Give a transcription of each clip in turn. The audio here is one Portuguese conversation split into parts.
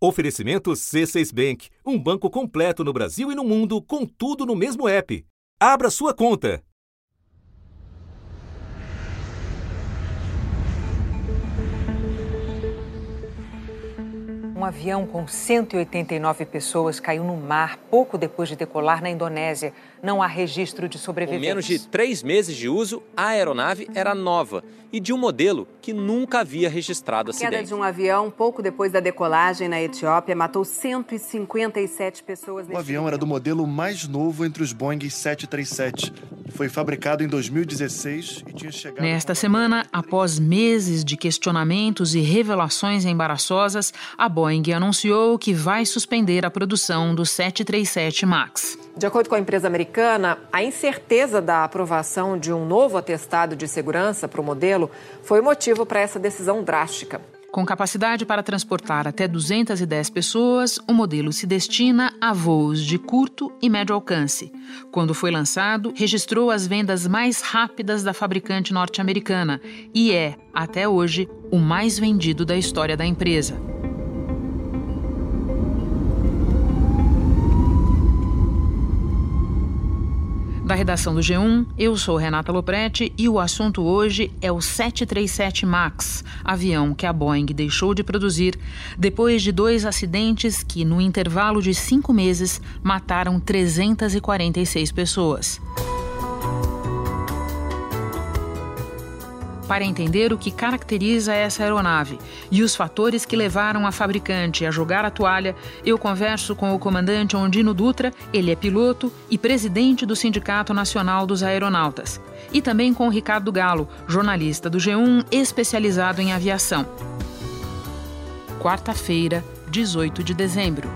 Oferecimento C6 Bank, um banco completo no Brasil e no mundo, com tudo no mesmo app. Abra sua conta. Um avião com 189 pessoas caiu no mar pouco depois de decolar na Indonésia. Não há registro de sobreviventes. Com menos de três meses de uso, a aeronave era nova e de um modelo que nunca havia registrado acidente. A queda de um avião pouco depois da decolagem na Etiópia matou 157 pessoas. O avião era do modelo mais novo entre os Boeing 737. Foi fabricado em 2016 e tinha chegado. Nesta semana, após meses de questionamentos e revelações embaraçosas, a Boeing anunciou que vai suspender a produção do 737 MAX. De acordo com a empresa americana, a incerteza da aprovação de um novo atestado de segurança para o modelo foi motivo para essa decisão drástica. Com capacidade para transportar até 210 pessoas, o modelo se destina a voos de curto e médio alcance. Quando foi lançado, registrou as vendas mais rápidas da fabricante norte-americana e é, até hoje, o mais vendido da história da empresa. Redação do G1, eu sou Renata Loprete e o assunto hoje é o 737 MAX, avião que a Boeing deixou de produzir depois de dois acidentes que, no intervalo de cinco meses, mataram 346 pessoas. Para entender o que caracteriza essa aeronave e os fatores que levaram a fabricante a jogar a toalha, eu converso com o comandante Ondino Dutra, ele é piloto e presidente do Sindicato Nacional dos Aeronautas, e também com Ricardo Galo, jornalista do G1 especializado em aviação. Quarta-feira, 18 de dezembro.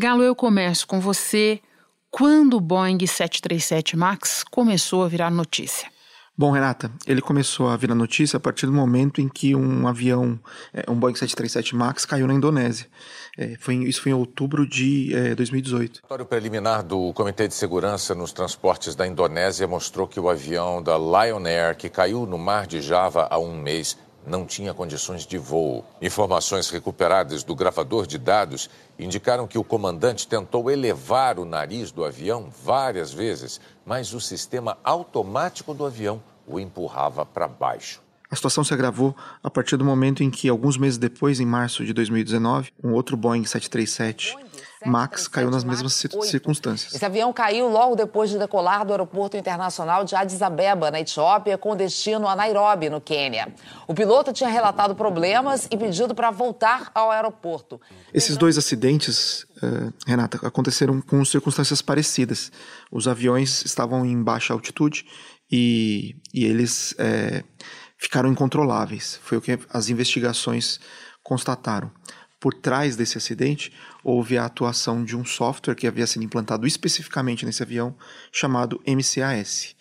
Galo, eu começo com você. Quando o Boeing 737 MAX começou a virar notícia? Bom, Renata, ele começou a virar notícia a partir do momento em que um avião, é, um Boeing 737 MAX, caiu na Indonésia. É, foi, isso foi em outubro de é, 2018. O preliminar do Comitê de Segurança nos Transportes da Indonésia mostrou que o avião da Lion Air, que caiu no mar de Java há um mês, não tinha condições de voo. Informações recuperadas do gravador de dados indicaram que o comandante tentou elevar o nariz do avião várias vezes, mas o sistema automático do avião o empurrava para baixo. A situação se agravou a partir do momento em que, alguns meses depois, em março de 2019, um outro Boeing 737 Max caiu nas mesmas circunstâncias. Esse avião caiu logo depois de decolar do aeroporto internacional de Addis Abeba, na Etiópia, com destino a Nairobi, no Quênia. O piloto tinha relatado problemas e pedido para voltar ao aeroporto. Esses dois acidentes, uh, Renata, aconteceram com circunstâncias parecidas. Os aviões estavam em baixa altitude e, e eles é, ficaram incontroláveis. Foi o que as investigações constataram por trás desse acidente houve a atuação de um software que havia sido implantado especificamente nesse avião, chamado MCAS,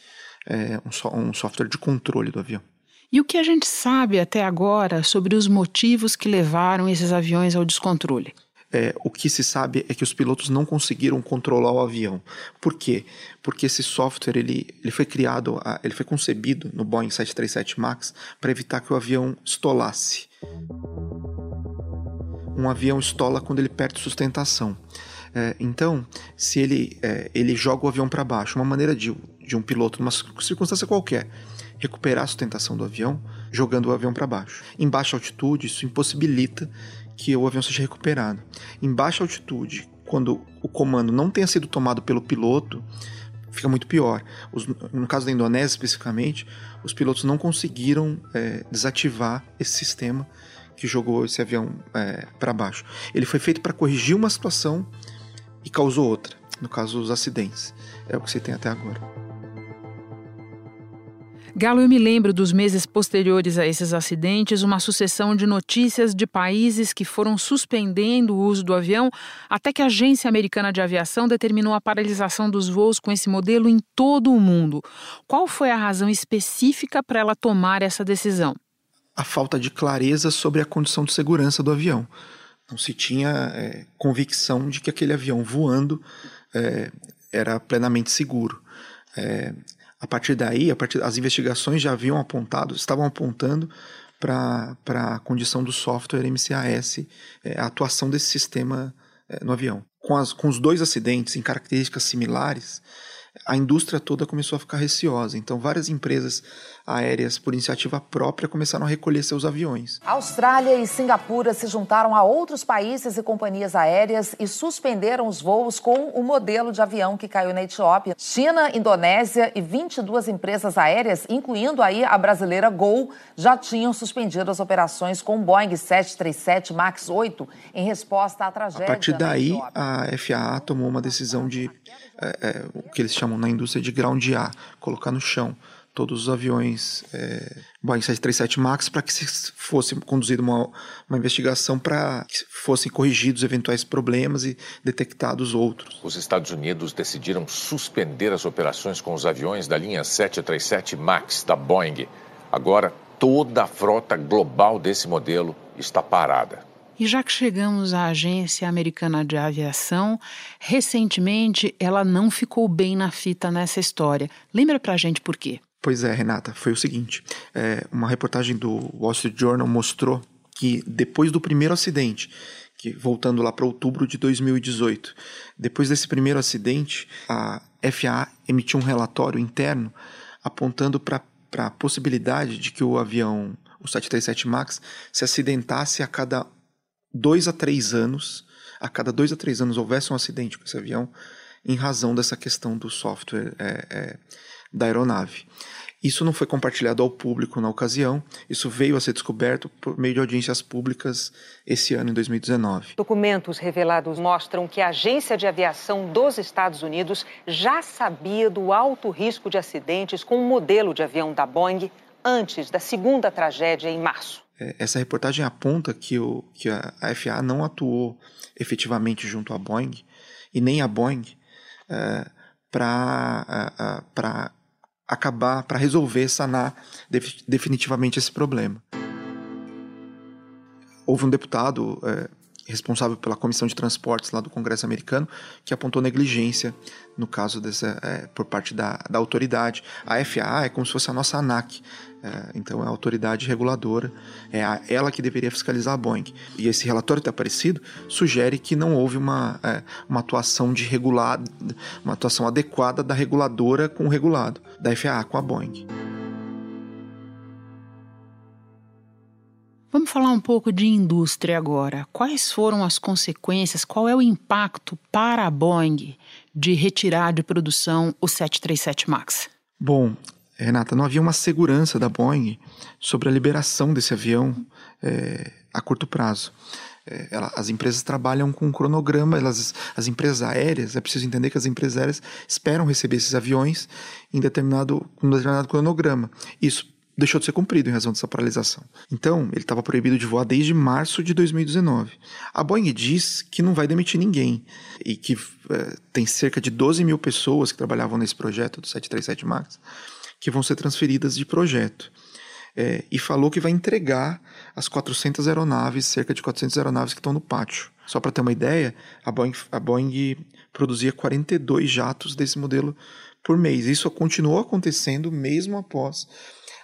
é um, so um software de controle do avião. E o que a gente sabe até agora sobre os motivos que levaram esses aviões ao descontrole? É, o que se sabe é que os pilotos não conseguiram controlar o avião. Por quê? Porque esse software ele, ele foi criado, ele foi concebido no Boeing 737 MAX para evitar que o avião estolasse um avião estola quando ele perde sustentação. É, então, se ele, é, ele joga o avião para baixo, uma maneira de, de um piloto, numa circunstância qualquer, recuperar a sustentação do avião, jogando o avião para baixo. Em baixa altitude, isso impossibilita que o avião seja recuperado. Em baixa altitude, quando o comando não tenha sido tomado pelo piloto, fica muito pior. Os, no caso da Indonésia especificamente, os pilotos não conseguiram é, desativar esse sistema que jogou esse avião é, para baixo. Ele foi feito para corrigir uma situação e causou outra. No caso, os acidentes. É o que você tem até agora. Galo, eu me lembro dos meses posteriores a esses acidentes, uma sucessão de notícias de países que foram suspendendo o uso do avião, até que a Agência Americana de Aviação determinou a paralisação dos voos com esse modelo em todo o mundo. Qual foi a razão específica para ela tomar essa decisão? A falta de clareza sobre a condição de segurança do avião. Não se tinha é, convicção de que aquele avião voando é, era plenamente seguro. É, A partir daí, a partir, as investigações já haviam apontado, estavam apontando para a condição do software MCAS, é, a atuação desse sistema é, no avião. Com, as, com os dois acidentes em características similares, a indústria toda começou a ficar receosa. Então, várias empresas aéreas, por iniciativa própria, começaram a recolher seus aviões. Austrália e Singapura se juntaram a outros países e companhias aéreas e suspenderam os voos com o modelo de avião que caiu na Etiópia. China, Indonésia e 22 empresas aéreas, incluindo aí a brasileira Gol, já tinham suspendido as operações com o Boeing 737 MAX 8 em resposta à tragédia. A partir daí, a FAA tomou uma decisão de é, é, o que eles chamam na indústria de groundear, colocar no chão todos os aviões é, Boeing 737 MAX para que se fosse conduzida uma, uma investigação para que fossem corrigidos eventuais problemas e detectados outros. Os Estados Unidos decidiram suspender as operações com os aviões da linha 737 MAX da Boeing. Agora, toda a frota global desse modelo está parada. E já que chegamos à Agência Americana de Aviação, recentemente ela não ficou bem na fita nessa história. Lembra pra gente por quê? Pois é, Renata, foi o seguinte: é, uma reportagem do Wall Street Journal mostrou que depois do primeiro acidente, que voltando lá para outubro de 2018, depois desse primeiro acidente, a FAA emitiu um relatório interno apontando para a possibilidade de que o avião, o 737 MAX, se acidentasse a cada dois a três anos, a cada dois a três anos houvesse um acidente com esse avião, em razão dessa questão do software é, é, da aeronave. Isso não foi compartilhado ao público na ocasião, isso veio a ser descoberto por meio de audiências públicas esse ano, em 2019. Documentos revelados mostram que a Agência de Aviação dos Estados Unidos já sabia do alto risco de acidentes com o modelo de avião da Boeing antes da segunda tragédia em março. É, essa reportagem aponta que, o, que a FAA não atuou efetivamente junto à Boeing e nem a Boeing é, para acabar, para resolver, sanar definitivamente esse problema. Houve um deputado é, responsável pela Comissão de Transportes lá do Congresso americano, que apontou negligência no caso dessa, é, por parte da, da autoridade. A FAA é como se fosse a nossa ANAC, é, então é a autoridade reguladora, é a, ela que deveria fiscalizar a Boeing. E esse relatório está aparecido sugere que não houve uma, é, uma atuação de regular, uma atuação adequada da reguladora com o regulado, da FAA com a Boeing. Vamos falar um pouco de indústria agora. Quais foram as consequências, qual é o impacto para a Boeing de retirar de produção o 737 MAX? Bom, Renata, não havia uma segurança da Boeing sobre a liberação desse avião é, a curto prazo. É, ela, as empresas trabalham com um cronograma, elas, as empresas aéreas, é preciso entender que as empresas aéreas esperam receber esses aviões em determinado, um determinado cronograma. Isso deixou de ser cumprido em razão dessa paralisação. Então, ele estava proibido de voar desde março de 2019. A Boeing diz que não vai demitir ninguém e que é, tem cerca de 12 mil pessoas que trabalhavam nesse projeto do 737 MAX que vão ser transferidas de projeto. É, e falou que vai entregar as 400 aeronaves, cerca de 400 aeronaves que estão no pátio. Só para ter uma ideia, a Boeing, a Boeing produzia 42 jatos desse modelo por mês. Isso continuou acontecendo mesmo após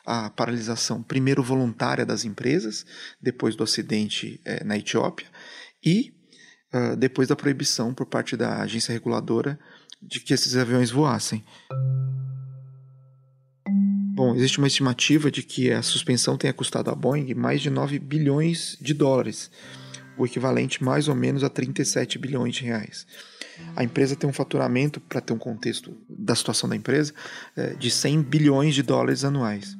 a paralisação, primeiro voluntária das empresas, depois do acidente é, na Etiópia, e uh, depois da proibição por parte da agência reguladora de que esses aviões voassem. Bom, existe uma estimativa de que a suspensão tenha custado à Boeing mais de 9 bilhões de dólares, o equivalente mais ou menos a 37 bilhões de reais. A empresa tem um faturamento, para ter um contexto da situação da empresa, é, de 100 bilhões de dólares anuais.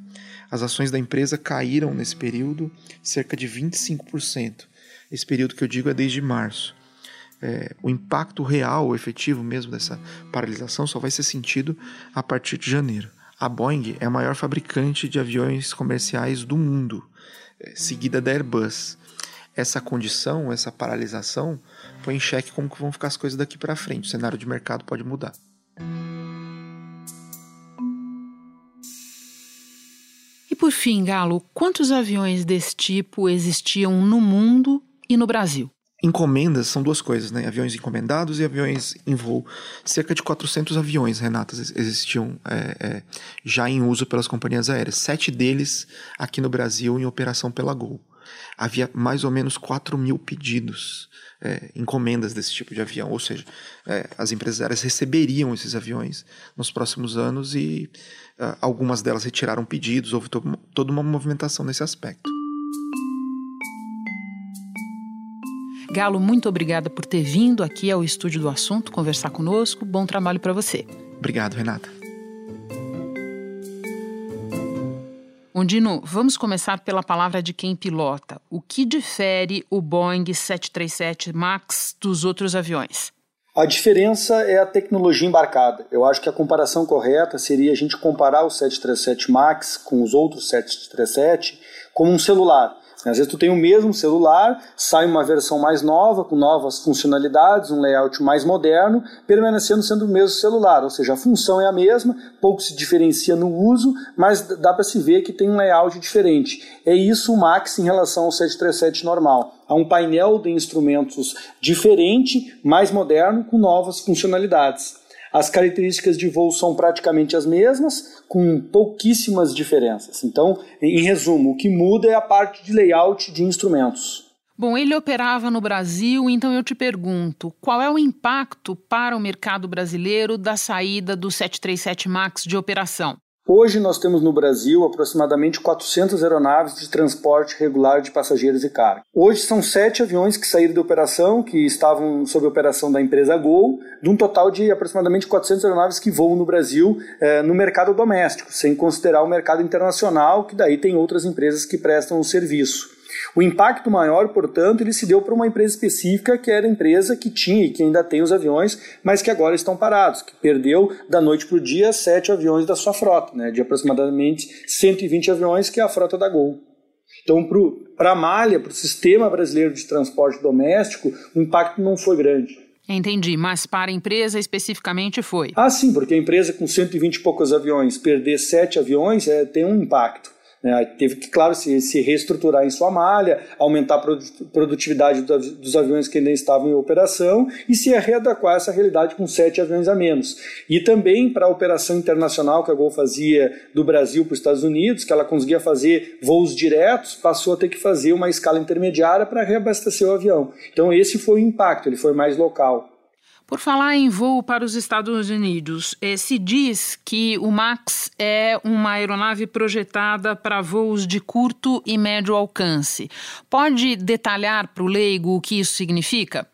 As ações da empresa caíram nesse período cerca de 25%. Esse período que eu digo é desde março. É, o impacto real, efetivo mesmo dessa paralisação só vai ser sentido a partir de janeiro. A Boeing é a maior fabricante de aviões comerciais do mundo, é, seguida da Airbus. Essa condição, essa paralisação, põe em xeque como que vão ficar as coisas daqui para frente. O cenário de mercado pode mudar. Por fim, Galo, quantos aviões desse tipo existiam no mundo e no Brasil? encomendas são duas coisas, né? Aviões encomendados e aviões em voo. Cerca de 400 aviões, Renatas, existiam é, é, já em uso pelas companhias aéreas. Sete deles aqui no Brasil em operação pela Gol. Havia mais ou menos 4 mil pedidos, é, encomendas desse tipo de avião. Ou seja, é, as empresas aéreas receberiam esses aviões nos próximos anos e uh, algumas delas retiraram pedidos. Houve to toda uma movimentação nesse aspecto. Galo, muito obrigada por ter vindo aqui ao estúdio do assunto conversar conosco. Bom trabalho para você. Obrigado, Renata. Ondino, vamos começar pela palavra de quem pilota. O que difere o Boeing 737 MAX dos outros aviões? A diferença é a tecnologia embarcada. Eu acho que a comparação correta seria a gente comparar o 737 MAX com os outros 737 como um celular. Às vezes tu tem o mesmo celular, sai uma versão mais nova, com novas funcionalidades, um layout mais moderno, permanecendo sendo o mesmo celular, ou seja, a função é a mesma, pouco se diferencia no uso, mas dá para se ver que tem um layout diferente. É isso o Max em relação ao 737 normal. Há um painel de instrumentos diferente, mais moderno, com novas funcionalidades. As características de voo são praticamente as mesmas, com pouquíssimas diferenças. Então, em resumo, o que muda é a parte de layout de instrumentos. Bom, ele operava no Brasil, então eu te pergunto, qual é o impacto para o mercado brasileiro da saída do 737 MAX de operação? Hoje nós temos no Brasil aproximadamente 400 aeronaves de transporte regular de passageiros e carga. Hoje são sete aviões que saíram de operação, que estavam sob operação da empresa Gol, de um total de aproximadamente 400 aeronaves que voam no Brasil eh, no mercado doméstico, sem considerar o mercado internacional, que daí tem outras empresas que prestam o serviço. O impacto maior, portanto, ele se deu para uma empresa específica, que era a empresa que tinha e que ainda tem os aviões, mas que agora estão parados, que perdeu da noite para o dia sete aviões da sua frota, né, de aproximadamente 120 aviões, que é a frota da Gol. Então, para a malha, para o sistema brasileiro de transporte doméstico, o impacto não foi grande. Entendi, mas para a empresa especificamente foi? Ah, sim, porque a empresa com 120 e poucos aviões perder sete aviões é, tem um impacto. Né? Teve que, claro, se, se, reestruturar em sua malha, aumentar a produtividade dos aviões que ainda estavam em operação e se readequar a essa realidade com sete aviões a menos. E também para a operação internacional que a Gol fazia do Brasil para os Estados Unidos, que ela conseguia fazer voos diretos, passou a ter que fazer uma escala intermediária para reabastecer o avião. Então esse foi o impacto, ele foi mais local. Por falar em voo para os Estados Unidos, eh, se diz que o MAX é uma aeronave projetada para voos de curto e médio alcance. Pode detalhar para o leigo o que isso significa?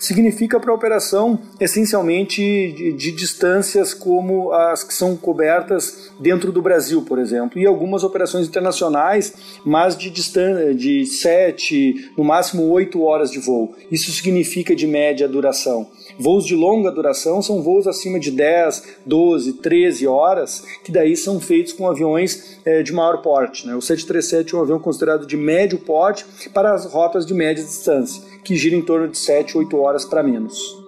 Significa para a operação essencialmente de, de, distâncias como as que são cobertas dentro do Brasil, por exemplo, e algumas operações internacionais, mas de distância de 7, no máximo 8 horas de voo. Isso significa de média duração. Voos de longa duração são voos acima de 10, 12, 13 horas, que daí são feitos com aviões é, de maior porte. Né? O 737 é um avião considerado de médio porte para as rotas de média distância que gira em torno de 7, 8 horas para menos.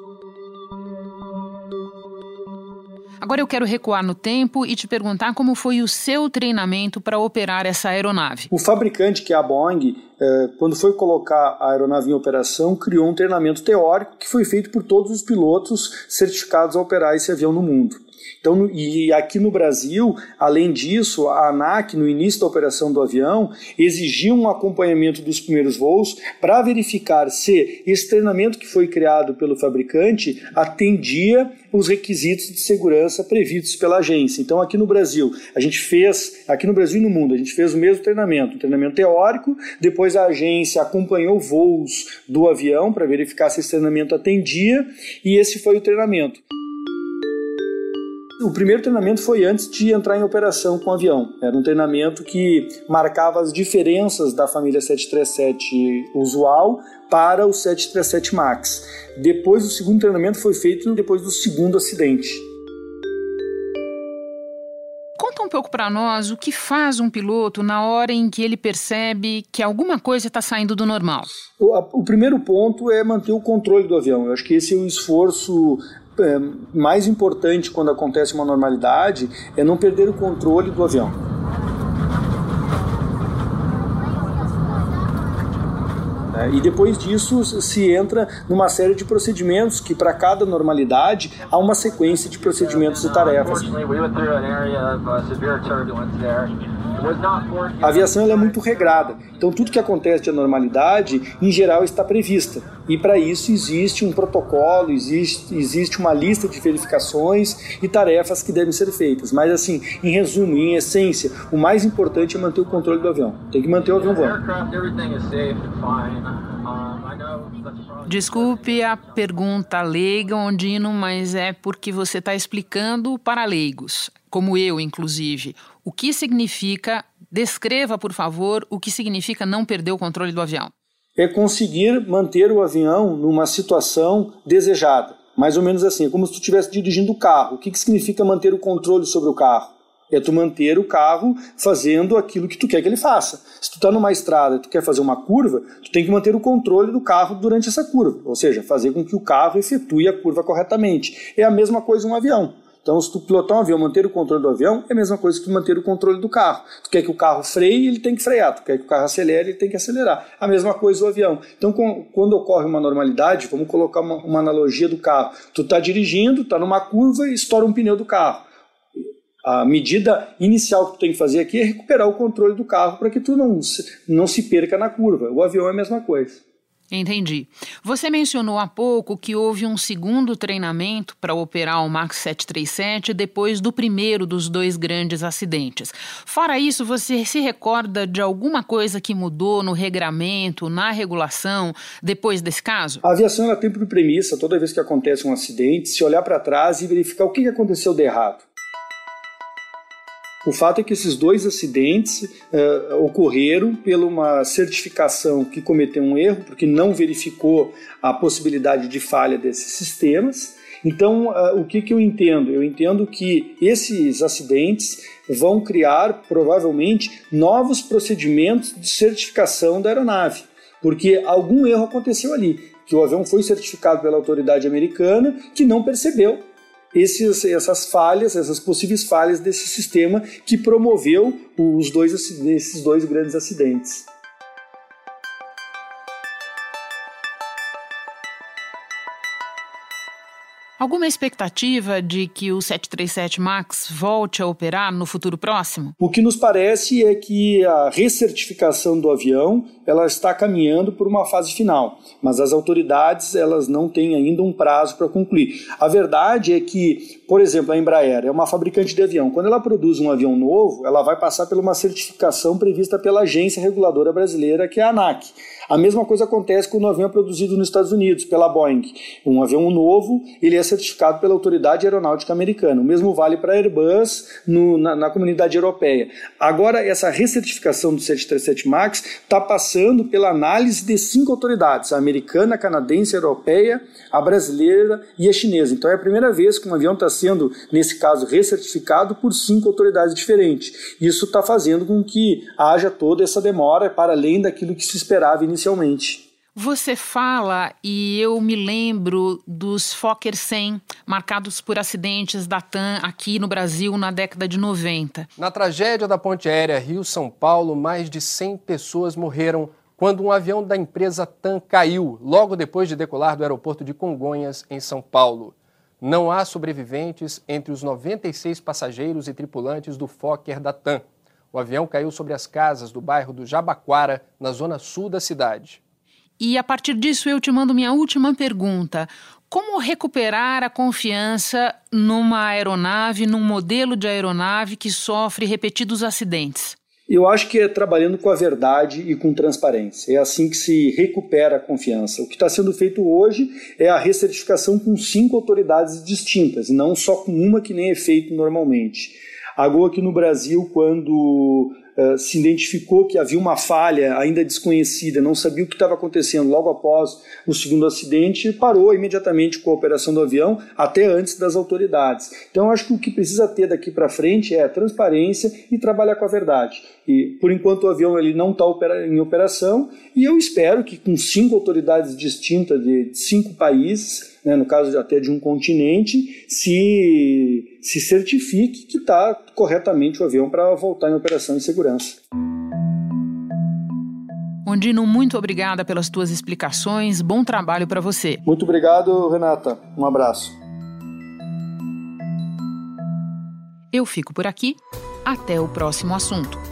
Agora eu quero recuar no tempo e te perguntar como foi o seu treinamento para operar essa aeronave. O fabricante, que é a Boeing, é, quando foi colocar a aeronave em operação, criou um treinamento teórico que foi feito por todos os pilotos certificados a operar esse avião no mundo. Então, e aqui no Brasil, além disso, a ANAC, no início da operação do avião, exigiu um acompanhamento dos primeiros voos para verificar se esse treinamento que foi criado pelo fabricante atendia os requisitos de segurança previstos pela agência. Então, aqui no Brasil, a gente fez, aqui no Brasil e no mundo, a gente fez o mesmo treinamento, um treinamento teórico, depois a agência acompanhou voos do avião para verificar se esse treinamento atendia, e esse foi o treinamento. O primeiro treinamento foi antes de entrar em operação com o avião. Era um treinamento que marcava as diferenças da família 737 usual para o 737 MAX. Depois, o segundo treinamento foi feito depois do segundo acidente. Conta um pouco para nós o que faz um piloto na hora em que ele percebe que alguma coisa está saindo do normal. O, o, primeiro ponto é manter o controle do avião. Eu acho que esse é o esforço é, mais importante quando acontece uma normalidade é não perder o controle do avião. É, e depois disso se entra numa série de procedimentos que para cada normalidade há uma sequência de procedimentos e tarefas. A aviação é muito regrada, então tudo que acontece de anormalidade, em geral, está prevista. E para isso existe um protocolo, existe, existe uma lista de verificações e tarefas que devem ser feitas. Mas assim, em resumo, em essência, o mais importante é manter o controle do avião. Tem que manter o avião voando. Desculpe a pergunta leiga, Ondino, mas é porque você está explicando para leigos, como eu, inclusive, o que significa, descreva, por favor, o que significa não perder o controle do avião. É conseguir manter o avião numa situação desejada. Mais ou menos assim, é como se tu estivesse dirigindo o carro. O que, que significa manter o controle sobre o carro? É tu manter o carro fazendo aquilo que tu quer que ele faça. Se tu está numa estrada e tu quer fazer uma curva, tu tem que manter o controle do carro durante essa curva, ou seja, fazer com que o carro efetue a curva corretamente. É a mesma coisa um avião. Então, se tu pilotar um avião, manter o controle do avião, é a mesma coisa que manter o controle do carro. Tu quer que o carro freie, ele tem que frear. Tu quer que o carro acelere, ele tem que acelerar. A mesma coisa o avião. Então, quando ocorre uma normalidade, vamos colocar uma, uma analogia do carro. Tu está dirigindo, está numa curva e estoura um pneu do carro. A medida inicial que tu tem que fazer aqui é recuperar o controle do carro para que tu não, não se perca na curva. O avião é a mesma coisa. Entendi. Você mencionou há pouco que houve um segundo treinamento para operar o Max 737 depois do primeiro dos dois grandes acidentes. Fora isso, você se recorda de alguma coisa que mudou no regramento, na regulação, depois desse caso? A aviação ela tem por premissa, toda vez que acontece um acidente, se olhar para trás e verificar o que aconteceu de errado. O fato é que esses dois acidentes uh, ocorreram pela uma certificação que cometeu um erro, porque não verificou a possibilidade de falha desses sistemas. Então, uh, o que, que eu entendo? Eu entendo que esses acidentes vão criar, provavelmente, novos procedimentos de certificação da aeronave, porque algum erro aconteceu ali, que o avião foi certificado pela autoridade americana que não percebeu esses, essas falhas, essas possíveis falhas desse sistema que promoveu os dois, esses dois grandes acidentes. Alguma expectativa de que o 737 MAX volte a operar no futuro próximo? O que nos parece é que a recertificação do avião ela está caminhando por uma fase final, mas as autoridades elas não têm ainda um prazo para concluir. A verdade é que, por exemplo, a Embraer é uma fabricante de avião. Quando ela produz um avião novo, ela vai passar por uma certificação prevista pela agência reguladora brasileira, que é a ANAC. A mesma coisa acontece quando o avião é produzido nos Estados Unidos, pela Boeing. Um avião novo, ele é certificado pela Autoridade Aeronáutica Americana. O mesmo vale para a Airbus no, na, na, comunidade europeia. Agora, essa recertificação do 737 MAX está passando pela análise de cinco autoridades, a americana, a canadense, a europeia, a brasileira e a chinesa. Então é a primeira vez que um avião está sendo, nesse caso, recertificado por cinco autoridades diferentes. Isso está fazendo com que haja toda essa demora para além daquilo que se esperava inicialmente. Você fala e eu me lembro dos Fokker 100 marcados por acidentes da TAM aqui no Brasil na década de 90. Na tragédia da ponte aérea Rio-São Paulo, mais de 100 pessoas morreram quando um avião da empresa TAM caiu logo depois de decolar do aeroporto de Congonhas, em São Paulo. Não há sobreviventes entre os 96 passageiros e tripulantes do Fokker da TAM. O avião caiu sobre as casas do bairro do Jabaquara, na zona sul da cidade. E a partir disso eu te mando minha última pergunta. Como recuperar a confiança numa aeronave, num modelo de aeronave que sofre repetidos acidentes? Eu acho que é trabalhando com a verdade e com transparência. É assim que se recupera a confiança. O que está sendo feito hoje é a recertificação com cinco autoridades distintas, não só com uma que nem é feito normalmente. A Gol aqui no Brasil, quando uh, se identificou que havia uma falha ainda desconhecida, não sabia o que estava acontecendo logo após o segundo acidente, parou imediatamente com a operação do avião, até antes das autoridades. Então, acho que o que precisa ter daqui para frente é transparência e trabalhar com a verdade. E, por enquanto, o avião ele não está em operação, e eu espero que com cinco autoridades distintas de cinco países, né, no caso até de um continente, se, se certifique que está corretamente o avião para voltar em operação em segurança. Ondino, muito obrigada pelas tuas explicações. Bom trabalho para você. Muito obrigado, Renata. Um abraço. Eu fico por aqui. Até o próximo assunto.